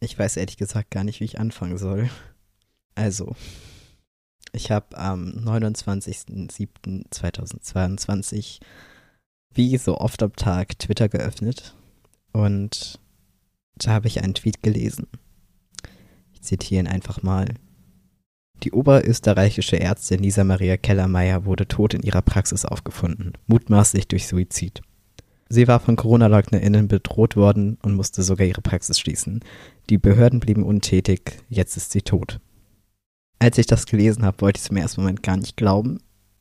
Ich weiß ehrlich gesagt gar nicht, wie ich anfangen soll. Also, ich habe am 29.07.2022 wie so oft am Tag Twitter geöffnet und da habe ich einen Tweet gelesen. Ich zitiere ihn einfach mal. Die oberösterreichische Ärztin Lisa Maria Kellermeier wurde tot in ihrer Praxis aufgefunden, mutmaßlich durch Suizid. Sie war von Corona-LeugnerInnen bedroht worden und musste sogar ihre Praxis schließen. Die Behörden blieben untätig, jetzt ist sie tot. Als ich das gelesen habe, wollte ich es im ersten Moment gar nicht glauben.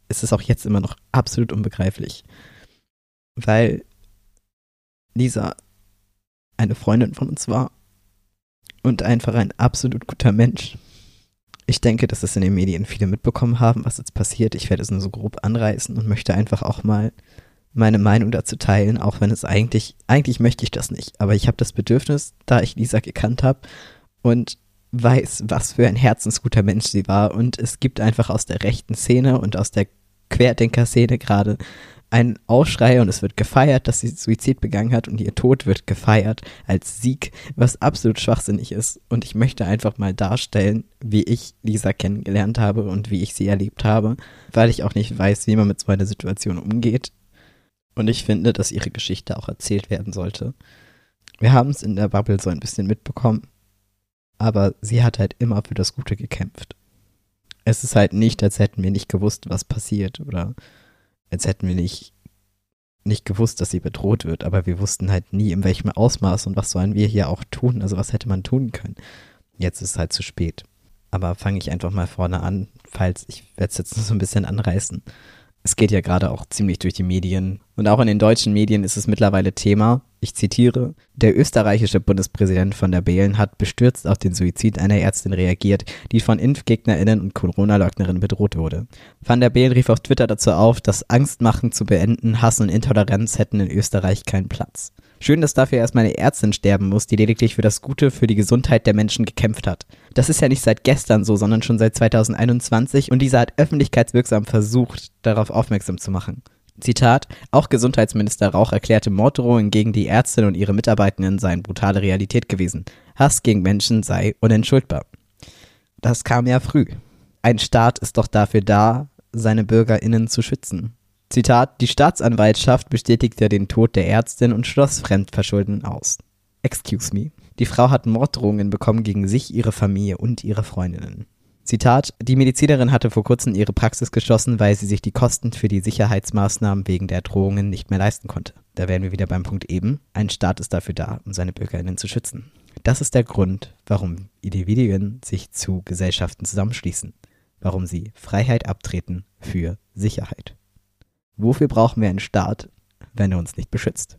Es ist auch jetzt immer noch absolut unbegreiflich. Weil Lisa eine Freundin von uns war und einfach ein absolut guter Mensch. Ich denke, dass es in den Medien viele mitbekommen haben, was jetzt passiert. Ich werde es nur so grob anreißen und möchte einfach auch mal meine Meinung dazu teilen, auch wenn es eigentlich, eigentlich möchte ich das nicht. Aber ich habe das Bedürfnis, da ich Lisa gekannt habe und weiß, was für ein herzensguter Mensch sie war. Und es gibt einfach aus der rechten Szene und aus der Querdenker-Szene gerade einen Aufschrei und es wird gefeiert, dass sie Suizid begangen hat und ihr Tod wird gefeiert als Sieg, was absolut schwachsinnig ist. Und ich möchte einfach mal darstellen, wie ich Lisa kennengelernt habe und wie ich sie erlebt habe, weil ich auch nicht weiß, wie man mit so einer Situation umgeht. Und ich finde, dass ihre Geschichte auch erzählt werden sollte. Wir haben es in der Bubble so ein bisschen mitbekommen, aber sie hat halt immer für das Gute gekämpft. Es ist halt nicht, als hätten wir nicht gewusst, was passiert oder als hätten wir nicht, nicht gewusst, dass sie bedroht wird, aber wir wussten halt nie, in welchem Ausmaß und was sollen wir hier auch tun, also was hätte man tun können. Jetzt ist es halt zu spät. Aber fange ich einfach mal vorne an, falls ich werde es jetzt so ein bisschen anreißen es geht ja gerade auch ziemlich durch die Medien. Und auch in den deutschen Medien ist es mittlerweile Thema. Ich zitiere, der österreichische Bundespräsident von der Belen hat bestürzt auf den Suizid einer Ärztin reagiert, die von ImpfgegnerInnen und Corona-Leugnerinnen bedroht wurde. Van der Belen rief auf Twitter dazu auf, das Angstmachen zu beenden, Hass und Intoleranz hätten in Österreich keinen Platz. Schön, dass dafür erstmal eine Ärztin sterben muss, die lediglich für das Gute, für die Gesundheit der Menschen gekämpft hat. Das ist ja nicht seit gestern so, sondern schon seit 2021 und dieser hat öffentlichkeitswirksam versucht, darauf aufmerksam zu machen. Zitat, auch Gesundheitsminister Rauch erklärte Morddrohungen gegen die Ärztin und ihre Mitarbeitenden seien brutale Realität gewesen. Hass gegen Menschen sei unentschuldbar. Das kam ja früh. Ein Staat ist doch dafür da, seine BürgerInnen zu schützen. Zitat, die Staatsanwaltschaft bestätigte den Tod der Ärztin und schloss Fremdverschulden aus. Excuse me. Die Frau hat Morddrohungen bekommen gegen sich, ihre Familie und ihre Freundinnen. Zitat, die Medizinerin hatte vor kurzem ihre Praxis geschlossen, weil sie sich die Kosten für die Sicherheitsmaßnahmen wegen der Drohungen nicht mehr leisten konnte. Da wären wir wieder beim Punkt eben. Ein Staat ist dafür da, um seine Bürgerinnen zu schützen. Das ist der Grund, warum Individuen sich zu Gesellschaften zusammenschließen. Warum sie Freiheit abtreten für Sicherheit. Wofür brauchen wir einen Staat, wenn er uns nicht beschützt?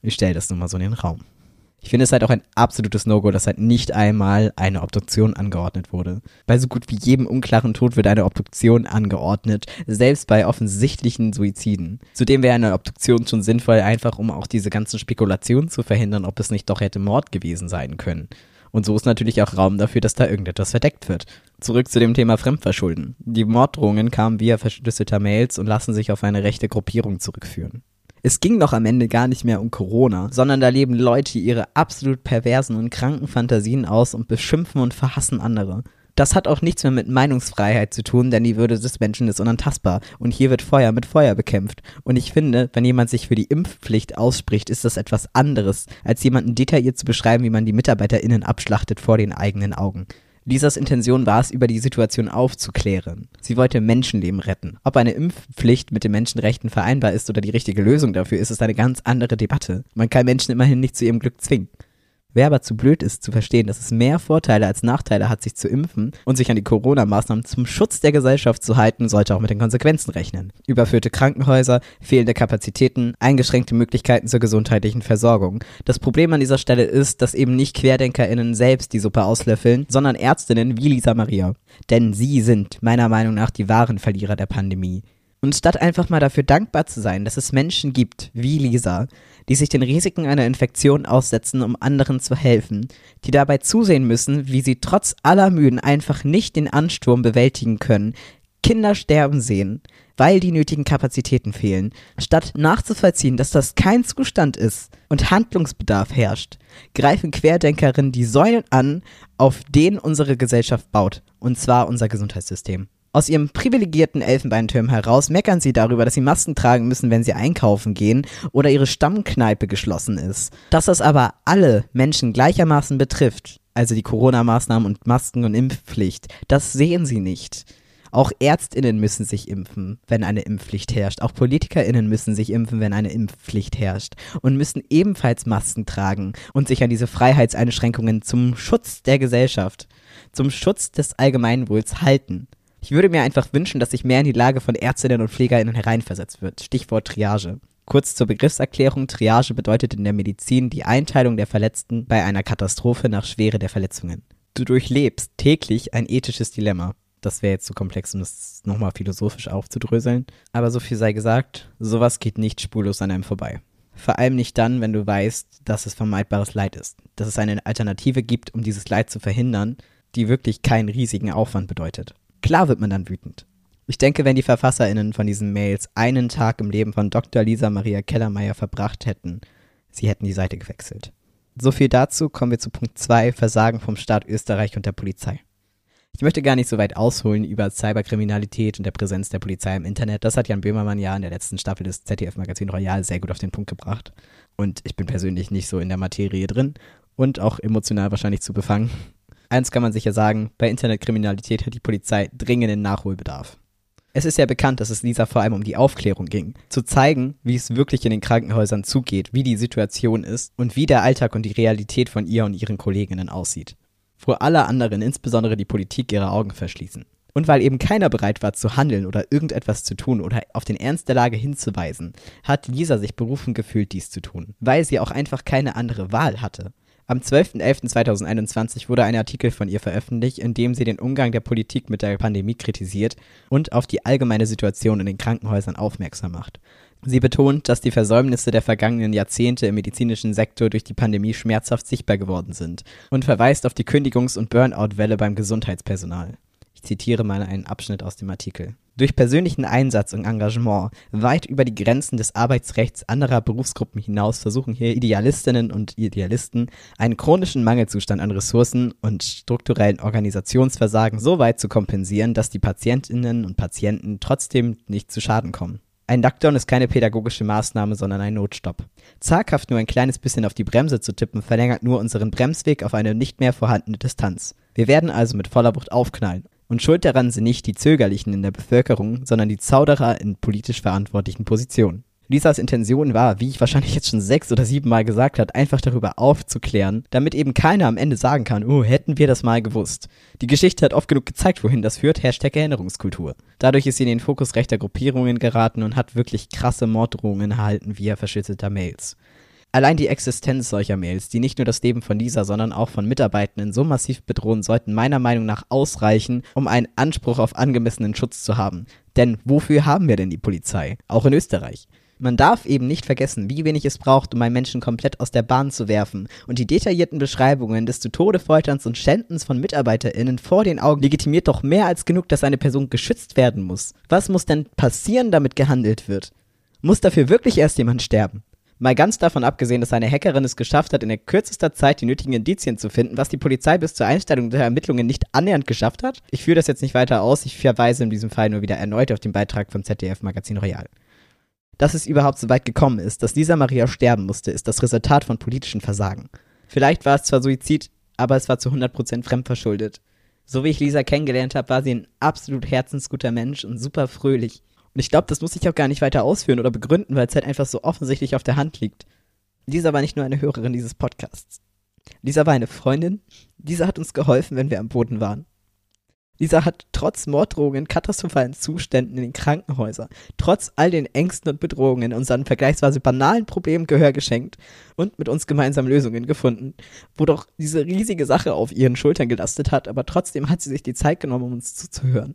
Ich stelle das nur mal so in den Raum. Ich finde es halt auch ein absolutes No-Go, dass halt nicht einmal eine Obduktion angeordnet wurde. Bei so gut wie jedem unklaren Tod wird eine Obduktion angeordnet, selbst bei offensichtlichen Suiziden. Zudem wäre eine Obduktion schon sinnvoll, einfach um auch diese ganzen Spekulationen zu verhindern, ob es nicht doch hätte Mord gewesen sein können. Und so ist natürlich auch Raum dafür, dass da irgendetwas verdeckt wird. Zurück zu dem Thema Fremdverschulden. Die Morddrohungen kamen via verschlüsselter Mails und lassen sich auf eine rechte Gruppierung zurückführen. Es ging doch am Ende gar nicht mehr um Corona, sondern da leben Leute ihre absolut perversen und kranken Fantasien aus und beschimpfen und verhassen andere. Das hat auch nichts mehr mit Meinungsfreiheit zu tun, denn die Würde des Menschen ist unantastbar. Und hier wird Feuer mit Feuer bekämpft. Und ich finde, wenn jemand sich für die Impfpflicht ausspricht, ist das etwas anderes, als jemanden detailliert zu beschreiben, wie man die MitarbeiterInnen abschlachtet vor den eigenen Augen. Lisas Intention war es, über die Situation aufzuklären. Sie wollte Menschenleben retten. Ob eine Impfpflicht mit den Menschenrechten vereinbar ist oder die richtige Lösung dafür ist, ist eine ganz andere Debatte. Man kann Menschen immerhin nicht zu ihrem Glück zwingen. Wer aber zu blöd ist, zu verstehen, dass es mehr Vorteile als Nachteile hat, sich zu impfen und sich an die Corona-Maßnahmen zum Schutz der Gesellschaft zu halten, sollte auch mit den Konsequenzen rechnen. Überfüllte Krankenhäuser, fehlende Kapazitäten, eingeschränkte Möglichkeiten zur gesundheitlichen Versorgung. Das Problem an dieser Stelle ist, dass eben nicht QuerdenkerInnen selbst die Suppe auslöffeln, sondern Ärztinnen wie Lisa Maria. Denn sie sind meiner Meinung nach die wahren Verlierer der Pandemie. Und statt einfach mal dafür dankbar zu sein, dass es Menschen gibt, wie Lisa, die sich den Risiken einer Infektion aussetzen, um anderen zu helfen, die dabei zusehen müssen, wie sie trotz aller Mühen einfach nicht den Ansturm bewältigen können, Kinder sterben sehen, weil die nötigen Kapazitäten fehlen, statt nachzuvollziehen, dass das kein Zustand ist und Handlungsbedarf herrscht, greifen Querdenkerinnen die Säulen an, auf denen unsere Gesellschaft baut, und zwar unser Gesundheitssystem. Aus ihrem privilegierten Elfenbeinturm heraus meckern sie darüber, dass sie Masken tragen müssen, wenn sie einkaufen gehen oder ihre Stammkneipe geschlossen ist. Dass das aber alle Menschen gleichermaßen betrifft, also die Corona-Maßnahmen und Masken- und Impfpflicht, das sehen sie nicht. Auch Ärztinnen müssen sich impfen, wenn eine Impfpflicht herrscht. Auch Politikerinnen müssen sich impfen, wenn eine Impfpflicht herrscht. Und müssen ebenfalls Masken tragen und sich an diese Freiheitseinschränkungen zum Schutz der Gesellschaft, zum Schutz des Allgemeinwohls halten. Ich würde mir einfach wünschen, dass sich mehr in die Lage von Ärztinnen und Pflegerinnen hereinversetzt wird. Stichwort Triage. Kurz zur Begriffserklärung, Triage bedeutet in der Medizin die Einteilung der Verletzten bei einer Katastrophe nach Schwere der Verletzungen. Du durchlebst täglich ein ethisches Dilemma. Das wäre jetzt zu komplex, um das nochmal philosophisch aufzudröseln. Aber so viel sei gesagt, sowas geht nicht spurlos an einem vorbei. Vor allem nicht dann, wenn du weißt, dass es vermeidbares Leid ist. Dass es eine Alternative gibt, um dieses Leid zu verhindern, die wirklich keinen riesigen Aufwand bedeutet. Klar wird man dann wütend. Ich denke, wenn die VerfasserInnen von diesen Mails einen Tag im Leben von Dr. Lisa Maria Kellermeier verbracht hätten, sie hätten die Seite gewechselt. So viel dazu, kommen wir zu Punkt 2, Versagen vom Staat Österreich und der Polizei. Ich möchte gar nicht so weit ausholen über Cyberkriminalität und der Präsenz der Polizei im Internet. Das hat Jan Böhmermann ja in der letzten Staffel des ZDF-Magazin Royal sehr gut auf den Punkt gebracht. Und ich bin persönlich nicht so in der Materie drin und auch emotional wahrscheinlich zu befangen. Eins kann man sicher sagen, bei Internetkriminalität hat die Polizei dringenden Nachholbedarf. Es ist ja bekannt, dass es Lisa vor allem um die Aufklärung ging. Zu zeigen, wie es wirklich in den Krankenhäusern zugeht, wie die Situation ist und wie der Alltag und die Realität von ihr und ihren Kolleginnen aussieht wo alle anderen, insbesondere die Politik, ihre Augen verschließen. Und weil eben keiner bereit war zu handeln oder irgendetwas zu tun oder auf den Ernst der Lage hinzuweisen, hat Lisa sich berufen gefühlt, dies zu tun, weil sie auch einfach keine andere Wahl hatte. Am 12.11.2021 wurde ein Artikel von ihr veröffentlicht, in dem sie den Umgang der Politik mit der Pandemie kritisiert und auf die allgemeine Situation in den Krankenhäusern aufmerksam macht. Sie betont, dass die Versäumnisse der vergangenen Jahrzehnte im medizinischen Sektor durch die Pandemie schmerzhaft sichtbar geworden sind und verweist auf die Kündigungs- und Burnout-Welle beim Gesundheitspersonal. Ich zitiere mal einen Abschnitt aus dem Artikel. Durch persönlichen Einsatz und Engagement weit über die Grenzen des Arbeitsrechts anderer Berufsgruppen hinaus versuchen hier Idealistinnen und Idealisten einen chronischen Mangelzustand an Ressourcen und strukturellen Organisationsversagen so weit zu kompensieren, dass die Patientinnen und Patienten trotzdem nicht zu Schaden kommen. Ein Lockdown ist keine pädagogische Maßnahme, sondern ein Notstopp. Zaghaft nur ein kleines bisschen auf die Bremse zu tippen, verlängert nur unseren Bremsweg auf eine nicht mehr vorhandene Distanz. Wir werden also mit voller Wucht aufknallen. Und schuld daran sind nicht die Zögerlichen in der Bevölkerung, sondern die Zauderer in politisch verantwortlichen Positionen. Lisas Intention war, wie ich wahrscheinlich jetzt schon sechs oder sieben Mal gesagt habe, einfach darüber aufzuklären, damit eben keiner am Ende sagen kann, oh, hätten wir das mal gewusst. Die Geschichte hat oft genug gezeigt, wohin das führt, Hashtag Erinnerungskultur. Dadurch ist sie in den Fokus rechter Gruppierungen geraten und hat wirklich krasse Morddrohungen erhalten via verschütteter Mails. Allein die Existenz solcher Mails, die nicht nur das Leben von Lisa, sondern auch von Mitarbeitenden so massiv bedrohen, sollten meiner Meinung nach ausreichen, um einen Anspruch auf angemessenen Schutz zu haben. Denn wofür haben wir denn die Polizei? Auch in Österreich. Man darf eben nicht vergessen, wie wenig es braucht, um einen Menschen komplett aus der Bahn zu werfen. Und die detaillierten Beschreibungen des zu Tode Folterns und Schändens von MitarbeiterInnen vor den Augen legitimiert doch mehr als genug, dass eine Person geschützt werden muss. Was muss denn passieren, damit gehandelt wird? Muss dafür wirklich erst jemand sterben? Mal ganz davon abgesehen, dass eine Hackerin es geschafft hat, in der kürzester Zeit die nötigen Indizien zu finden, was die Polizei bis zur Einstellung der Ermittlungen nicht annähernd geschafft hat. Ich führe das jetzt nicht weiter aus, ich verweise in diesem Fall nur wieder erneut auf den Beitrag vom ZDF Magazin Royal. Dass es überhaupt so weit gekommen ist, dass Lisa Maria sterben musste, ist das Resultat von politischen Versagen. Vielleicht war es zwar Suizid, aber es war zu 100% fremdverschuldet. So wie ich Lisa kennengelernt habe, war sie ein absolut herzensguter Mensch und super fröhlich. Und ich glaube, das muss ich auch gar nicht weiter ausführen oder begründen, weil es halt einfach so offensichtlich auf der Hand liegt. Lisa war nicht nur eine Hörerin dieses Podcasts. Lisa war eine Freundin. Lisa hat uns geholfen, wenn wir am Boden waren. Lisa hat trotz Morddrohungen, katastrophalen Zuständen in den Krankenhäusern, trotz all den Ängsten und Bedrohungen unseren vergleichsweise banalen Problemen Gehör geschenkt und mit uns gemeinsam Lösungen gefunden, wo doch diese riesige Sache auf ihren Schultern gelastet hat, aber trotzdem hat sie sich die Zeit genommen, um uns zuzuhören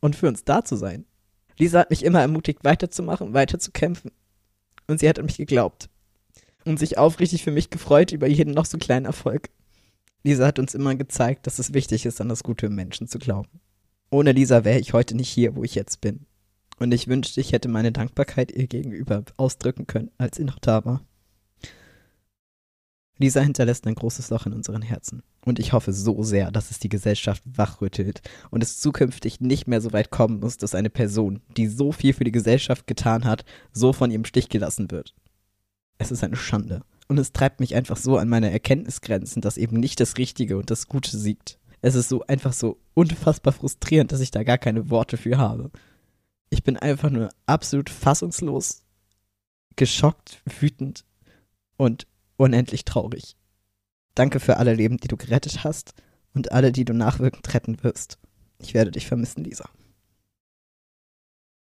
und für uns da zu sein. Lisa hat mich immer ermutigt, weiterzumachen, weiterzukämpfen. Und sie hat an mich geglaubt. Und sich aufrichtig für mich gefreut über jeden noch so kleinen Erfolg. Lisa hat uns immer gezeigt, dass es wichtig ist, an das Gute im Menschen zu glauben. Ohne Lisa wäre ich heute nicht hier, wo ich jetzt bin. Und ich wünschte, ich hätte meine Dankbarkeit ihr gegenüber ausdrücken können, als sie noch da war. Lisa hinterlässt ein großes Loch in unseren Herzen. Und ich hoffe so sehr, dass es die Gesellschaft wachrüttelt und es zukünftig nicht mehr so weit kommen muss, dass eine Person, die so viel für die Gesellschaft getan hat, so von ihrem Stich gelassen wird. Es ist eine Schande. Und es treibt mich einfach so an meine Erkenntnisgrenzen, dass eben nicht das Richtige und das Gute siegt. Es ist so einfach so unfassbar frustrierend, dass ich da gar keine Worte für habe. Ich bin einfach nur absolut fassungslos, geschockt, wütend und unendlich traurig. Danke für alle Leben, die du gerettet hast und alle, die du nachwirkend retten wirst. Ich werde dich vermissen, Lisa.